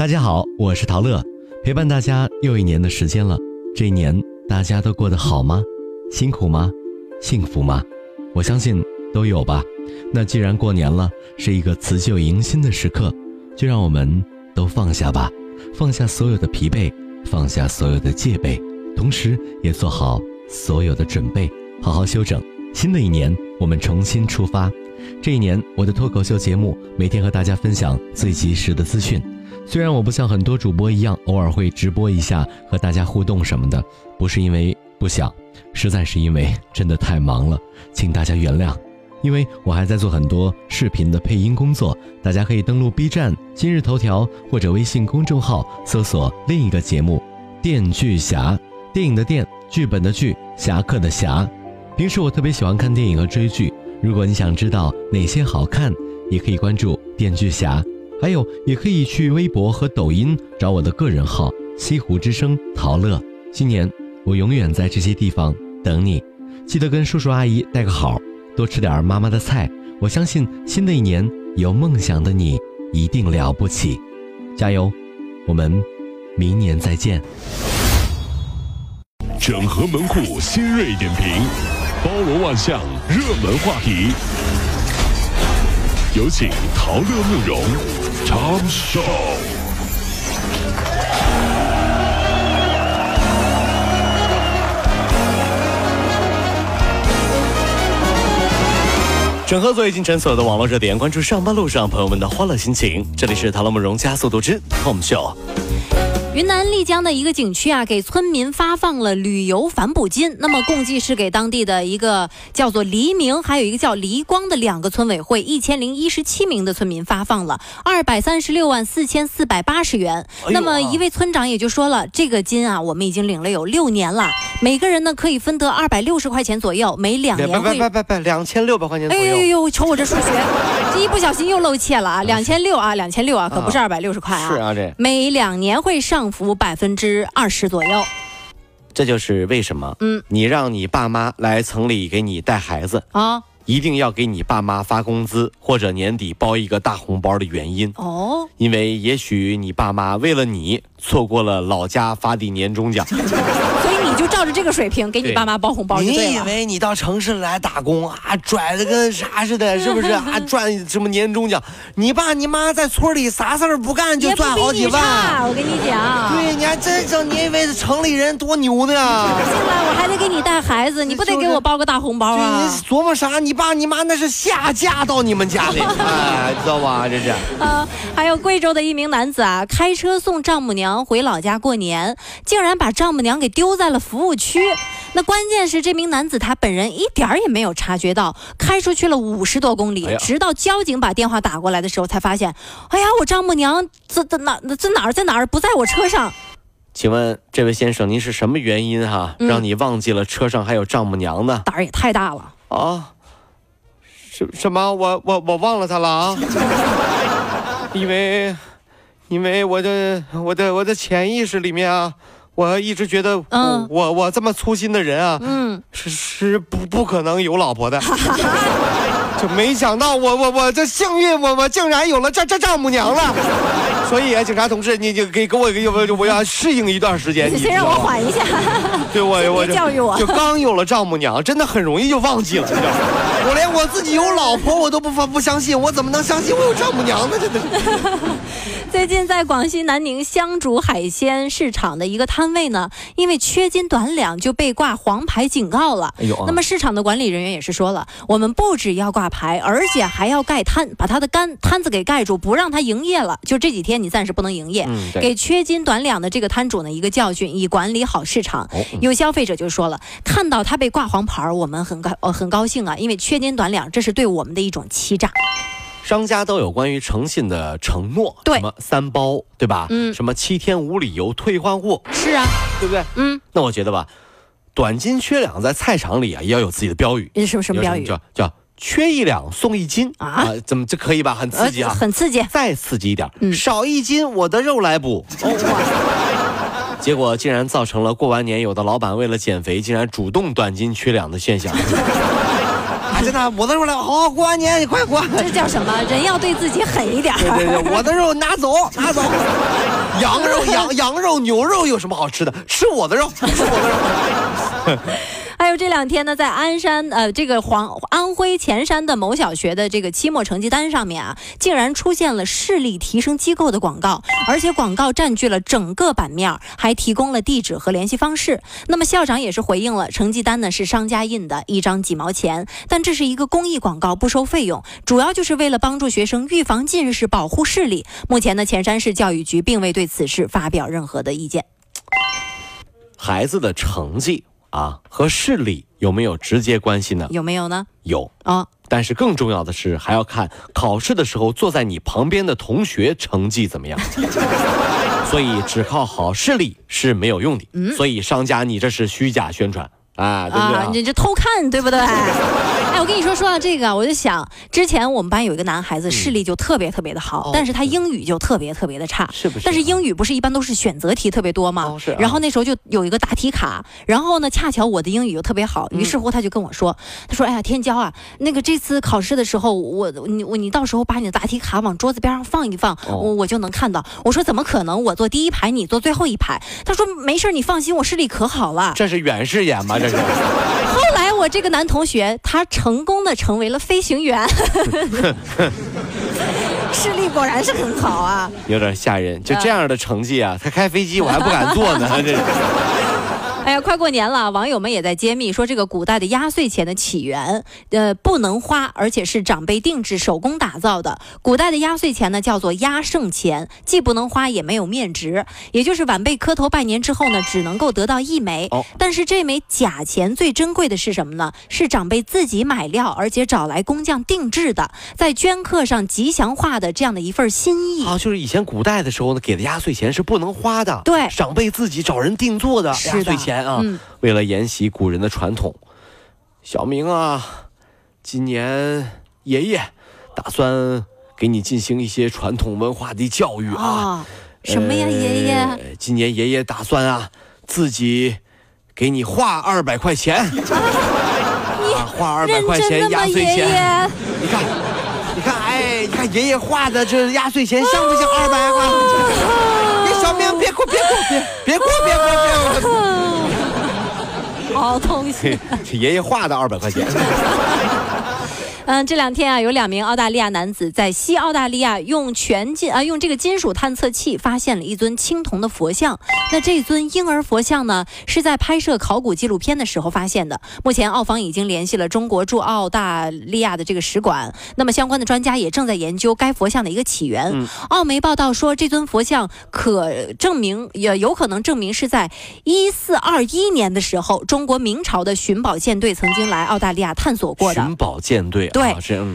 大家好，我是陶乐，陪伴大家又一年的时间了。这一年大家都过得好吗？辛苦吗？幸福吗？我相信都有吧。那既然过年了，是一个辞旧迎新的时刻，就让我们都放下吧，放下所有的疲惫，放下所有的戒备，同时也做好所有的准备，好好休整。新的一年，我们重新出发。这一年，我的脱口秀节目每天和大家分享最及时的资讯。虽然我不像很多主播一样，偶尔会直播一下和大家互动什么的，不是因为不想，实在是因为真的太忙了，请大家原谅。因为我还在做很多视频的配音工作，大家可以登录 B 站、今日头条或者微信公众号搜索另一个节目《电锯侠》，电影的电，剧本的剧，侠客的侠。平时我特别喜欢看电影和追剧。如果你想知道哪些好看，也可以关注电锯侠，还有也可以去微博和抖音找我的个人号西湖之声陶乐。今年我永远在这些地方等你，记得跟叔叔阿姨带个好，多吃点妈妈的菜。我相信新的一年有梦想的你一定了不起，加油！我们明年再见。整合门户新锐点评。包罗万象，热门话题。有请陶乐慕容长寿。整合最近诊所有的网络热点，关注上班路上朋友们的欢乐心情。这里是陶乐慕容加速度之 Tom Show。云南丽江的一个景区啊，给村民发放了旅游反哺金。那么共计是给当地的一个叫做黎明，还有一个叫黎光的两个村委会，一千零一十七名的村民发放了二百三十六万四千四百八十元。那么一位村长也就说了，这个金啊，我们已经领了有六年了，每个人呢可以分得二百六十块钱左右，每两年会。不不两千六百块钱左右。哎呦呦，瞅我这数学，这一不小心又露怯了啊！两千六啊，两千六啊，可不是二百六十块啊。是啊，这每两年会上。浮百分之二十左右，这就是为什么，嗯，你让你爸妈来城里给你带孩子啊，一定要给你爸妈发工资或者年底包一个大红包的原因哦，因为也许你爸妈为了你错过了老家发的年终奖。就照着这个水平给你爸妈包红包你以为你到城市来打工啊，拽的跟啥似的，是不是啊？赚什么年终奖？你爸你妈在村里啥事儿不干就赚好几万。我跟你讲，对，你还真整，你以为城里人多牛呢？进来我还得给你带孩子，你不得给我包个大红包啊？你琢磨啥？你爸你妈那是下嫁到你们家里，哎，知道吧？这是。啊，还有贵州的一名男子啊，开车送丈母娘回老家过年，竟然把丈母娘给丢在了。服务区，那关键是这名男子他本人一点儿也没有察觉到，开出去了五十多公里，直到交警把电话打过来的时候，才发现，哎呀，我丈母娘在在哪？在哪儿？在哪儿？不在我车上。请问这位先生，您是什么原因哈，让你忘记了车上还有丈母娘呢？胆儿也太大了啊！什什么？我我我忘了他了啊！因为，因为我的我的我的潜意识里面啊。我一直觉得，我我我这么粗心的人啊，嗯，是是不不可能有老婆的，就没想到我我我这幸运，我我竟然有了丈丈丈母娘了。所以啊，警察同志，你就给给我一个，我我要适应一段时间。你先让我缓一下。对我我教育我，就刚有了丈母娘，真的很容易就忘记了。我连我自己有老婆我都不不相信，我怎么能相信我有丈母娘呢？真的是。最近在广西南宁香竹海鲜市场的一个摊位呢，因为缺斤短两就被挂黄牌警告了。哎呦，那么市场的管理人员也是说了，我们不只要挂牌，而且还要盖摊，把他的干摊子给盖住，不让他营业了。就这几天你暂时不能营业，给缺斤短两的这个摊主呢一个教训，以管理好市场。有消费者就说了，看到他被挂黄牌，我们很高呃很高兴啊，因为缺斤短两这是对我们的一种欺诈。商家都有关于诚信的承诺，对，什么三包，对吧？嗯，什么七天无理由退换货，是啊，对不对？嗯，那我觉得吧，短斤缺两在菜场里啊，也要有自己的标语。什么什么标语？叫叫缺一两送一斤啊？怎么这可以吧？很刺激啊！很刺激。再刺激一点，少一斤我的肉来补。结果竟然造成了过完年有的老板为了减肥，竟然主动短斤缺两的现象。啊，真的，我的肉来，好好过完年，你快过。这叫什么？人要对自己狠一点。对对对，我的肉拿走，拿走。羊肉、羊羊肉、牛肉有什么好吃的？吃我的肉，吃我的肉。就这两天呢，在鞍山呃这个黄安徽潜山的某小学的这个期末成绩单上面啊，竟然出现了视力提升机构的广告，而且广告占据了整个版面，还提供了地址和联系方式。那么校长也是回应了，成绩单呢是商家印的，一张几毛钱，但这是一个公益广告，不收费用，主要就是为了帮助学生预防近视，保护视力。目前呢，潜山市教育局并未对此事发表任何的意见。孩子的成绩。啊，和视力有没有直接关系呢？有没有呢？有啊，但是更重要的是，还要看考试的时候坐在你旁边的同学成绩怎么样。所以只靠好视力是没有用的。嗯，所以商家你这是虚假宣传。啊啊！你这偷看对不对？哎，我跟你说，说到这个，我就想，之前我们班有一个男孩子视力就特别特别的好，但是他英语就特别特别的差，是不是？但是英语不是一般都是选择题特别多吗？是。然后那时候就有一个答题卡，然后呢，恰巧我的英语又特别好，于是乎他就跟我说，他说：“哎呀，天骄啊，那个这次考试的时候，我你我你到时候把你的答题卡往桌子边上放一放，我我就能看到。”我说：“怎么可能？我坐第一排，你坐最后一排。”他说：“没事，你放心，我视力可好了。”这是远视眼吗？这。后来我这个男同学，他成功的成为了飞行员，视力果然是很好啊，有点吓人。就这样的成绩啊，他开飞机我还不敢坐呢，这。哎呀，快过年了，网友们也在揭秘说，这个古代的压岁钱的起源，呃，不能花，而且是长辈定制、手工打造的。古代的压岁钱呢，叫做压胜钱，既不能花，也没有面值，也就是晚辈磕头拜年之后呢，只能够得到一枚。哦。但是这枚假钱最珍贵的是什么呢？是长辈自己买料，而且找来工匠定制的，在镌刻上吉祥画的这样的一份心意。啊，就是以前古代的时候呢，给的压岁钱是不能花的。对。长辈自己找人定做的压岁钱。啊，为了沿袭古人的传统，小明啊，今年爷爷打算给你进行一些传统文化的教育啊。什么呀，爷爷？今年爷爷打算啊，自己给你画二百块钱。啊，画二百块钱压岁钱。你看，你看，哎，你看爷爷画的这压岁钱像不像二百块？你小明别哭，别哭，别别哭，别哭，别哭。好东西，爷爷画的二百块钱。嗯，这两天啊，有两名澳大利亚男子在西澳大利亚用全金啊用这个金属探测器发现了一尊青铜的佛像。那这尊婴儿佛像呢，是在拍摄考古纪录片的时候发现的。目前澳方已经联系了中国驻澳大利亚的这个使馆，那么相关的专家也正在研究该佛像的一个起源。澳媒报道说，这尊佛像可证明也有可能证明是在一四二一年的时候，中国明朝的寻宝舰队曾经来澳大利亚探索过的。寻宝舰队。对，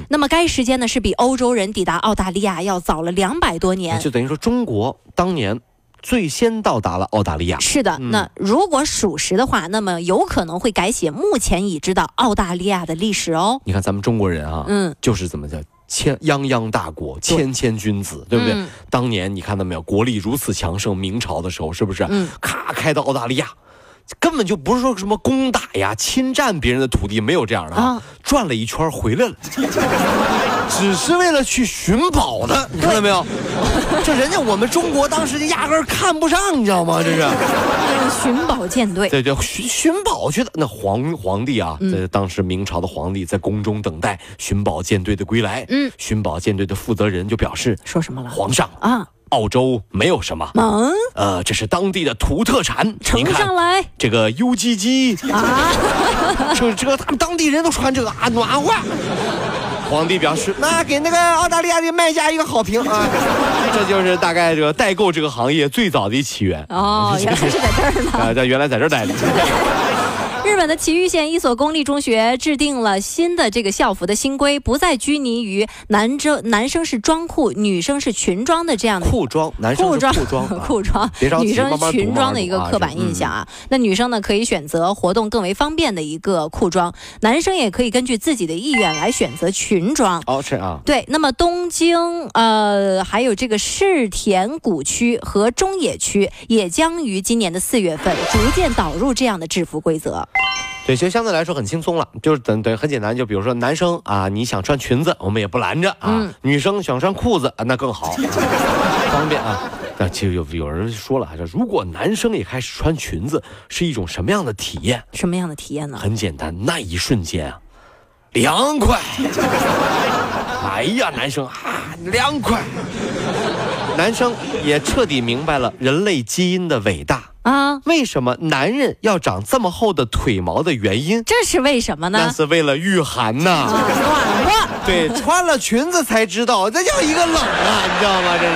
那么该时间呢是比欧洲人抵达澳大利亚要早了两百多年，就等于说中国当年最先到达了澳大利亚。是的，那如果属实的话，那么有可能会改写目前已知的澳大利亚的历史哦。你看咱们中国人啊，嗯，就是怎么叫千泱泱大国，谦谦君子，对不对？当年你看到没有，国力如此强盛，明朝的时候是不是？嗯，咔开到澳大利亚。根本就不是说什么攻打呀、侵占别人的土地，没有这样的啊，转了一圈回来了，只是为了去寻宝的，你看到没有？这人家我们中国当时就压根看不上，你知道吗？这是寻宝舰队，对对，寻寻宝去的。那皇皇帝啊，在当时明朝的皇帝在宫中等待寻宝舰队的归来。嗯，寻宝舰队的负责人就表示说什么了？皇上啊。澳洲没有什么，嗯，呃，这是当地的土特产，呈上来。这个 U G G 啊，这 这个他们当地人都穿这个啊，暖和。皇帝表示，那给那个澳大利亚的卖家一个好评啊。这就是大概这个代购这个行业最早的起源。哦，原来是在这儿呢。啊，在原来在这儿待着。日本的崎玉县一所公立中学制定了新的这个校服的新规，不再拘泥于男生男生是装裤，女生是裙装的这样的裤装，男生裤装 裤装，女生裙装的一个刻板印象啊。那女生呢可以选择活动更为方便的一个裤装，男生也可以根据自己的意愿来选择裙装。哦，是啊。对，那么东京呃还有这个世田谷区和中野区也将于今年的四月份逐渐导入这样的制服规则。对，就相对来说很轻松了，就是等等很简单，就比如说男生啊，你想穿裙子，我们也不拦着啊；女生想穿裤子，那更好，方便啊。那其实有有人说了，说如果男生也开始穿裙子，是一种什么样的体验？什么样的体验呢？很简单，那一瞬间啊，凉快。哎呀，男生啊，凉快。男生也彻底明白了人类基因的伟大啊，为什么男人要长这么厚的腿毛的原因？这是为什么呢？那是为了御寒呐。对，穿了裙子才知道，这叫一个冷啊，你知道吗？这是。